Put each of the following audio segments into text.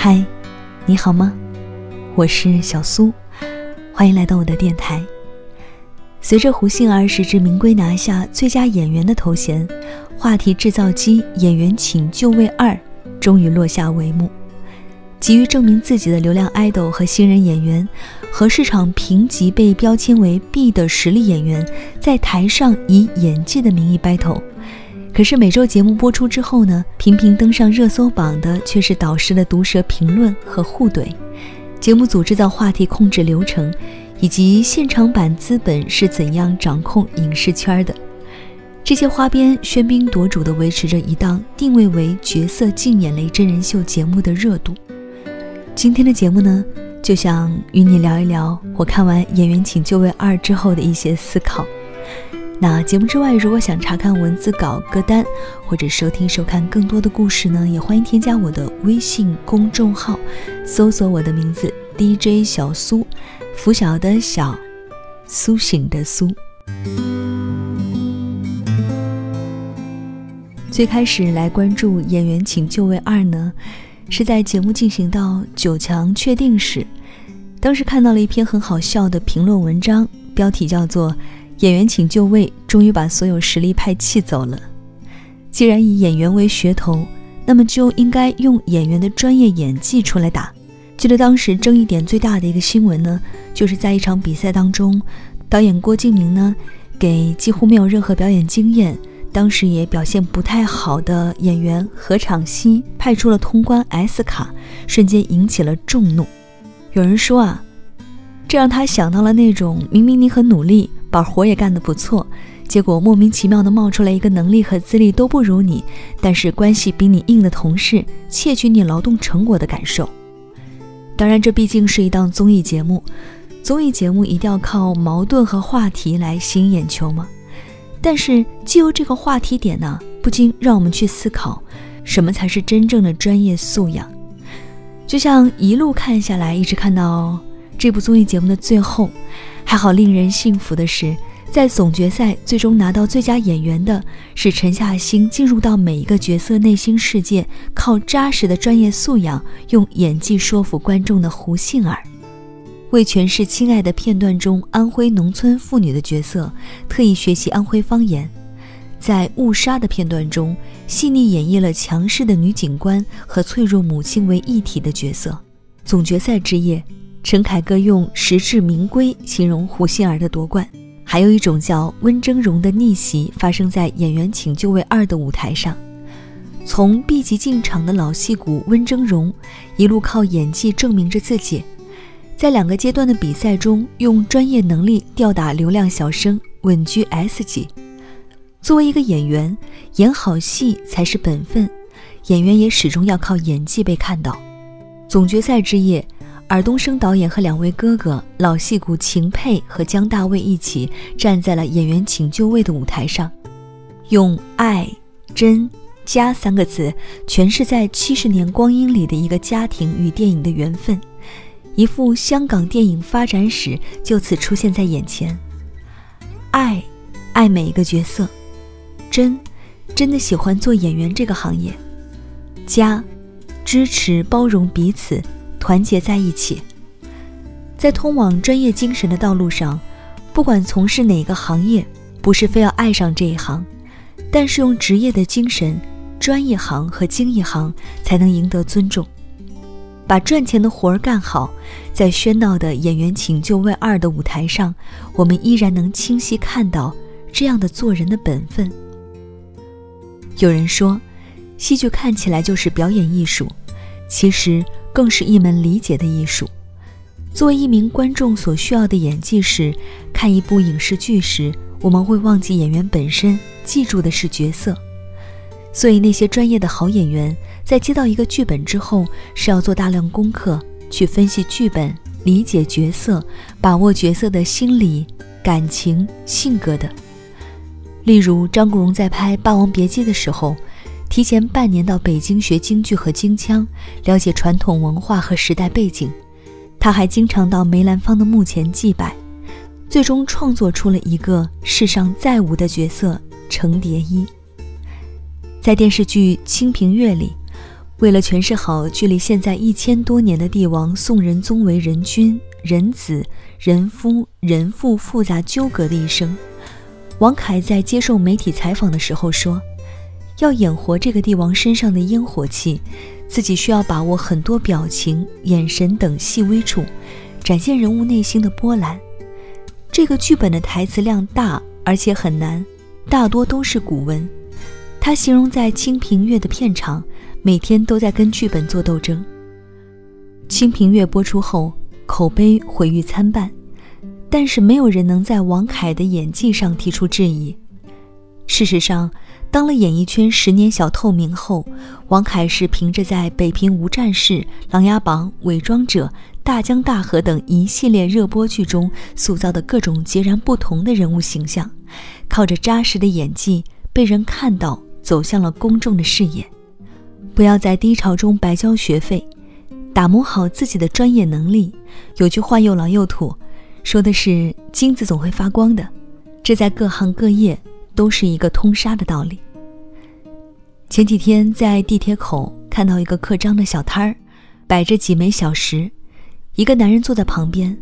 嗨，你好吗？我是小苏，欢迎来到我的电台。随着胡杏儿实至名归拿下最佳演员的头衔，话题制造机《演员请就位二》终于落下帷幕。急于证明自己的流量爱豆和新人演员，和市场评级被标签为 B 的实力演员，在台上以演技的名义 battle。可是每周节目播出之后呢，频频登上热搜榜的却是导师的毒舌评论和互怼。节目组制造话题、控制流程，以及现场版资本是怎样掌控影视圈的？这些花边喧宾夺主的维持着一档定位为角色竞演类真人秀节目的热度。今天的节目呢，就想与你聊一聊我看完《演员请就位二》之后的一些思考。那节目之外，如果想查看文字稿、歌单，或者收听、收看更多的故事呢，也欢迎添加我的微信公众号，搜索我的名字 DJ 小苏，拂晓的小，苏醒的苏。最开始来关注《演员请就位二》呢，是在节目进行到九强确定时，当时看到了一篇很好笑的评论文章，标题叫做。演员请就位，终于把所有实力派气走了。既然以演员为噱头，那么就应该用演员的专业演技出来打。记得当时争议点最大的一个新闻呢，就是在一场比赛当中，导演郭敬明呢，给几乎没有任何表演经验，当时也表现不太好的演员何昶希派出了通关 S 卡，瞬间引起了众怒。有人说啊，这让他想到了那种明明你很努力。把活也干得不错，结果莫名其妙的冒出来一个能力和资历都不如你，但是关系比你硬的同事，窃取你劳动成果的感受。当然，这毕竟是一档综艺节目，综艺节目一定要靠矛盾和话题来吸引眼球吗？但是，既由这个话题点呢，不禁让我们去思考，什么才是真正的专业素养？就像一路看下来，一直看到这部综艺节目的最后。还好，令人信服的是，在总决赛最终拿到最佳演员的是沉下心进入到每一个角色内心世界，靠扎实的专业素养，用演技说服观众的胡杏儿。为诠释《亲爱的》片段中安徽农村妇女的角色，特意学习安徽方言；在《误杀》的片段中，细腻演绎了强势的女警官和脆弱母亲为一体的角色。总决赛之夜。陈凯歌用实至名归形容胡杏儿的夺冠，还有一种叫温峥嵘的逆袭发生在《演员请就位二》的舞台上。从 B 级进场的老戏骨温峥嵘，一路靠演技证明着自己，在两个阶段的比赛中用专业能力吊打流量小生，稳居 S 级。作为一个演员，演好戏才是本分，演员也始终要靠演技被看到。总决赛之夜。尔冬升导演和两位哥哥老戏骨秦沛和姜大卫一起站在了演员请就位的舞台上，用“爱、真、家”三个字诠释在七十年光阴里的一个家庭与电影的缘分，一幅香港电影发展史就此出现在眼前。爱，爱每一个角色；真，真的喜欢做演员这个行业；家，支持包容彼此。团结在一起，在通往专业精神的道路上，不管从事哪个行业，不是非要爱上这一行，但是用职业的精神，专业行和精一行才能赢得尊重，把赚钱的活儿干好。在喧闹的演员请就位二的舞台上，我们依然能清晰看到这样的做人的本分。有人说，戏剧看起来就是表演艺术，其实。更是一门理解的艺术。作为一名观众，所需要的演技是：看一部影视剧时，我们会忘记演员本身，记住的是角色。所以，那些专业的好演员在接到一个剧本之后，是要做大量功课，去分析剧本、理解角色、把握角色的心理、感情、性格的。例如，张国荣在拍《霸王别姬》的时候。提前半年到北京学京剧和京腔，了解传统文化和时代背景。他还经常到梅兰芳的墓前祭拜，最终创作出了一个世上再无的角色程蝶衣。在电视剧《清平乐》里，为了诠释好距离现在一千多年的帝王宋仁宗为人君、人子、人夫、人父复杂纠葛的一生，王凯在接受媒体采访的时候说：“要演活这个帝王身上的烟火气，自己需要把握很多表情、眼神等细微处，展现人物内心的波澜。这个剧本的台词量大，而且很难，大多都是古文。他形容在《清平乐》的片场。”每天都在跟剧本做斗争。《清平乐》播出后，口碑毁誉参半，但是没有人能在王凯的演技上提出质疑。事实上，当了演艺圈十年小透明后，王凯是凭着在《北平无战事》《琅琊榜》《伪装者》《大江大河》等一系列热播剧中塑造的各种截然不同的人物形象，靠着扎实的演技被人看到，走向了公众的视野。不要在低潮中白交学费，打磨好自己的专业能力。有句话又老又土，说的是金子总会发光的，这在各行各业都是一个通杀的道理。前几天在地铁口看到一个刻章的小摊儿，摆着几枚小石，一个男人坐在旁边，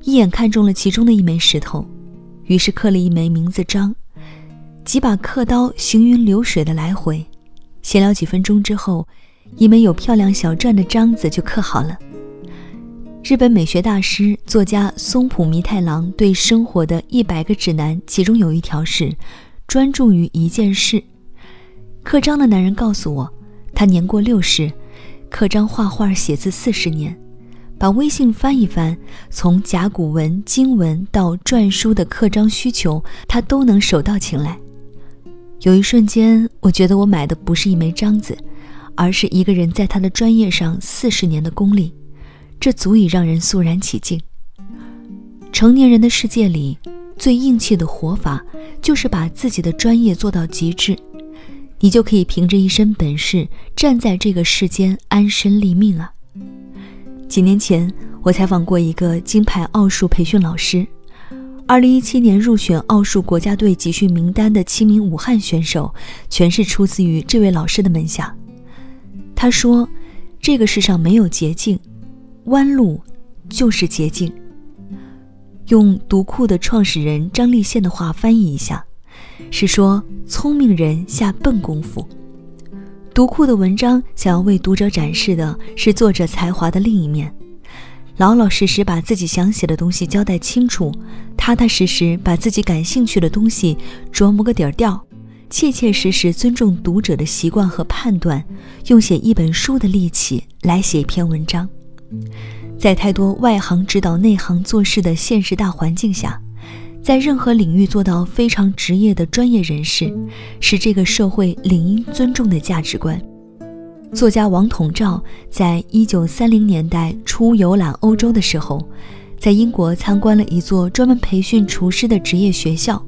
一眼看中了其中的一枚石头，于是刻了一枚名字章，几把刻刀行云流水的来回。闲聊几分钟之后，一枚有漂亮小篆的章子就刻好了。日本美学大师、作家松浦弥太郎对生活的一百个指南，其中有一条是专注于一件事。刻章的男人告诉我，他年过六十，刻章、画画、写字四十年，把微信翻一翻，从甲骨文、经文到篆书的刻章需求，他都能手到擒来。有一瞬间，我觉得我买的不是一枚章子，而是一个人在他的专业上四十年的功力，这足以让人肃然起敬。成年人的世界里，最硬气的活法就是把自己的专业做到极致，你就可以凭着一身本事站在这个世间安身立命啊。几年前，我采访过一个金牌奥数培训老师。二零一七年入选奥数国家队集训名单的七名武汉选手，全是出自于这位老师的门下。他说：“这个世上没有捷径，弯路就是捷径。”用读库的创始人张立宪的话翻译一下，是说聪明人下笨功夫。读库的文章想要为读者展示的是作者才华的另一面。老老实实把自己想写的东西交代清楚，踏踏实实把自己感兴趣的东西琢磨个底儿掉，切切实实尊重读者的习惯和判断，用写一本书的力气来写一篇文章。在太多外行指导内行做事的现实大环境下，在任何领域做到非常职业的专业人士，是这个社会理应尊重的价值观。作家王统照在一九三零年代初游览欧洲的时候，在英国参观了一座专门培训厨师的职业学校。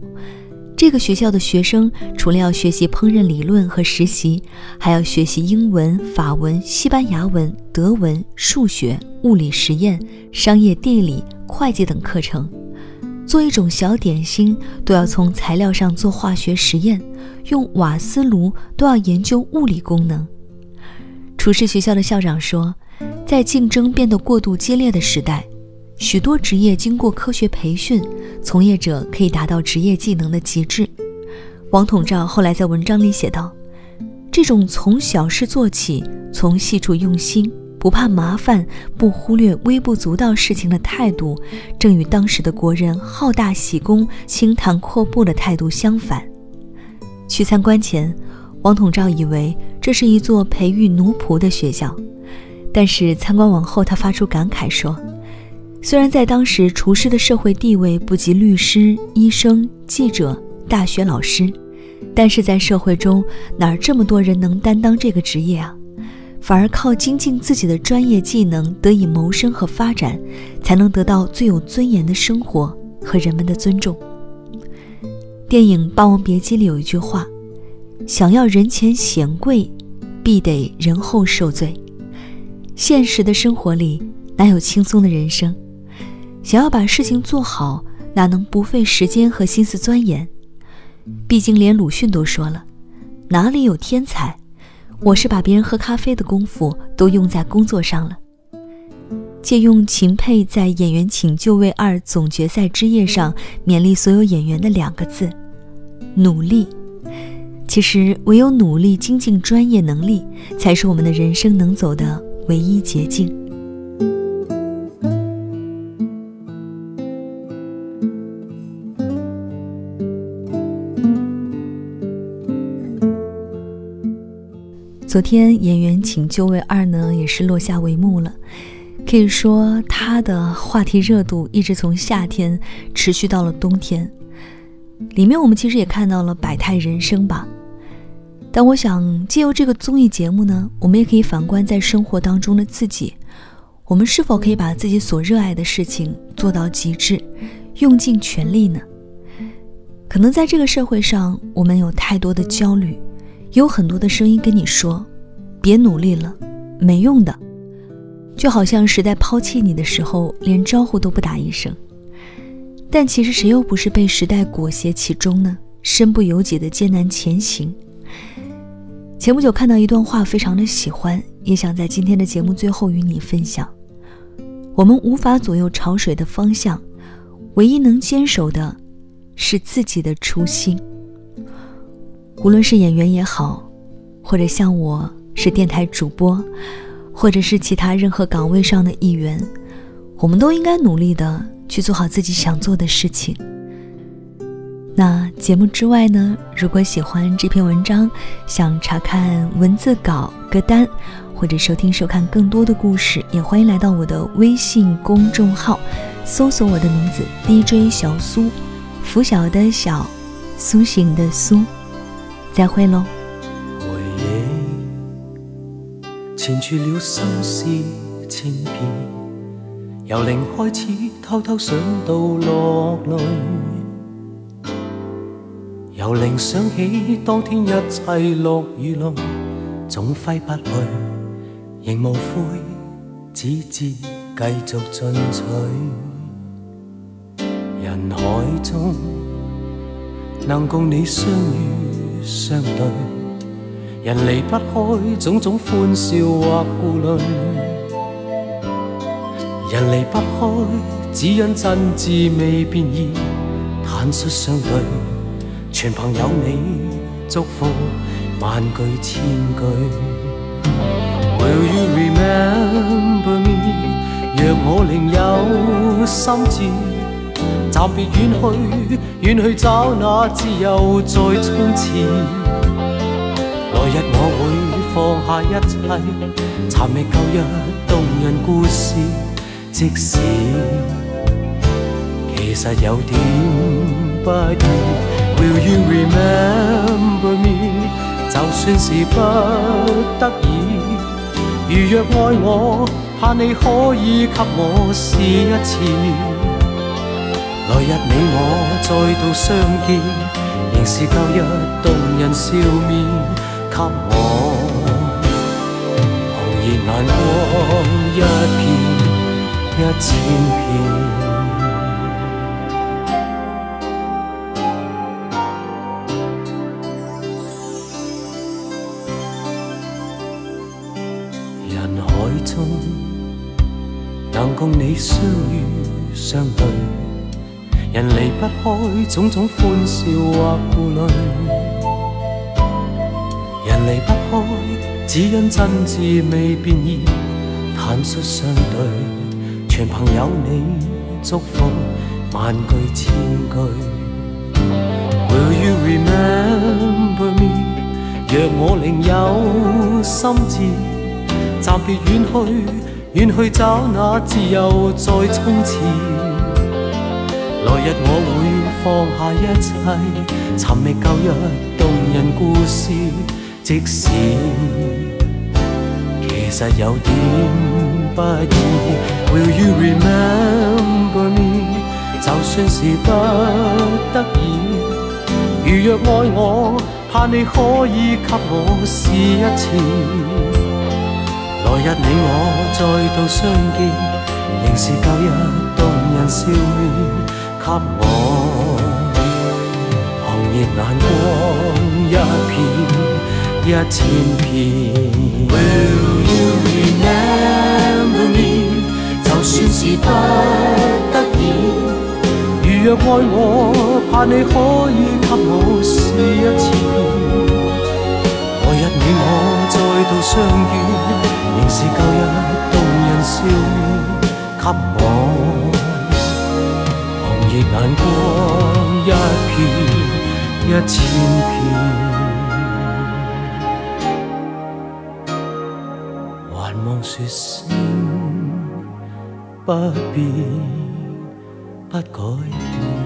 这个学校的学生除了要学习烹饪理论和实习，还要学习英文、法文、西班牙文、德文、数学、物理实验、商业地理、会计等课程。做一种小点心，都要从材料上做化学实验；用瓦斯炉，都要研究物理功能。厨师学校的校长说，在竞争变得过度激烈的时代，许多职业经过科学培训，从业者可以达到职业技能的极致。王统照后来在文章里写道：“这种从小事做起，从细处用心，不怕麻烦，不忽略微不足道事情的态度，正与当时的国人好大喜功、轻谈阔步的态度相反。”去参观前。王统照以为这是一座培育奴仆的学校，但是参观完后，他发出感慨说：“虽然在当时厨师的社会地位不及律师、医生、记者、大学老师，但是在社会中哪儿这么多人能担当这个职业啊？反而靠精进自己的专业技能得以谋生和发展，才能得到最有尊严的生活和人们的尊重。”电影《霸王别姬》里有一句话。想要人前显贵，必得人后受罪。现实的生活里哪有轻松的人生？想要把事情做好，哪能不费时间和心思钻研？毕竟连鲁迅都说了：“哪里有天才？我是把别人喝咖啡的功夫都用在工作上了。借用秦沛在《演员请就位二》总决赛之夜上勉励所有演员的两个字：努力。其实，唯有努力精进专业能力，才是我们的人生能走的唯一捷径。昨天《演员请就位二》呢，也是落下帷幕了。可以说，它的话题热度一直从夏天持续到了冬天。里面我们其实也看到了百态人生吧。但我想，借由这个综艺节目呢，我们也可以反观在生活当中的自己，我们是否可以把自己所热爱的事情做到极致，用尽全力呢？可能在这个社会上，我们有太多的焦虑。有很多的声音跟你说：“别努力了，没用的。”就好像时代抛弃你的时候，连招呼都不打一声。但其实谁又不是被时代裹挟其中呢？身不由己的艰难前行。前不久看到一段话，非常的喜欢，也想在今天的节目最后与你分享。我们无法左右潮水的方向，唯一能坚守的，是自己的初心。无论是演员也好，或者像我是电台主播，或者是其他任何岗位上的一员，我们都应该努力的去做好自己想做的事情。那节目之外呢？如果喜欢这篇文章，想查看文字稿、歌单，或者收听、收看更多的故事，也欢迎来到我的微信公众号，搜索我的名字 DJ 小苏，拂晓的晓，苏醒的苏。再会喽。回忆缠住了心思千遍，由零开始偷偷想到落泪，由零想起当天一切落雨泪，总挥不去，仍无悔，只知继续进取。人海中能共你相遇。相对，人离不开种种欢笑或顾虑，人离不开只因真挚未变异，坦率相对，全凭有你祝福万句千句。Will you remember me？若我另有心志。暂别远去，远去找那自由再冲刺。来日我会放下一切，寻觅旧日动人故事。即使其实有点不易，Will you remember me？就算是不得已，如若爱我，盼你可以给我试一次。来日你我再度相见，仍是旧日动人笑面，给我红热眼光一片一千片。人海中能共你相遇相对。人离不开种种欢笑或顾虑，人离不开只因真挚未变异，坦率相对，全凭有你祝福万句千句。Will you remember me？若我另有心志，暂别远去，远去找那自由再冲刺。来日我会放下一切，寻觅旧日动人故事。即使其实有点不易，Will you remember me？就算是不得已，如若爱我，盼你可以给我试一次。来日你我再度相见，仍是旧日动人笑面。给我红热眼光一片一千遍。Will you remember me？就算是不得已，如若爱我，盼你可以给我试一次。来日你我再度相遇，仍是旧日动人笑面，给我的眼光一片一千片。还望说声不变不改变。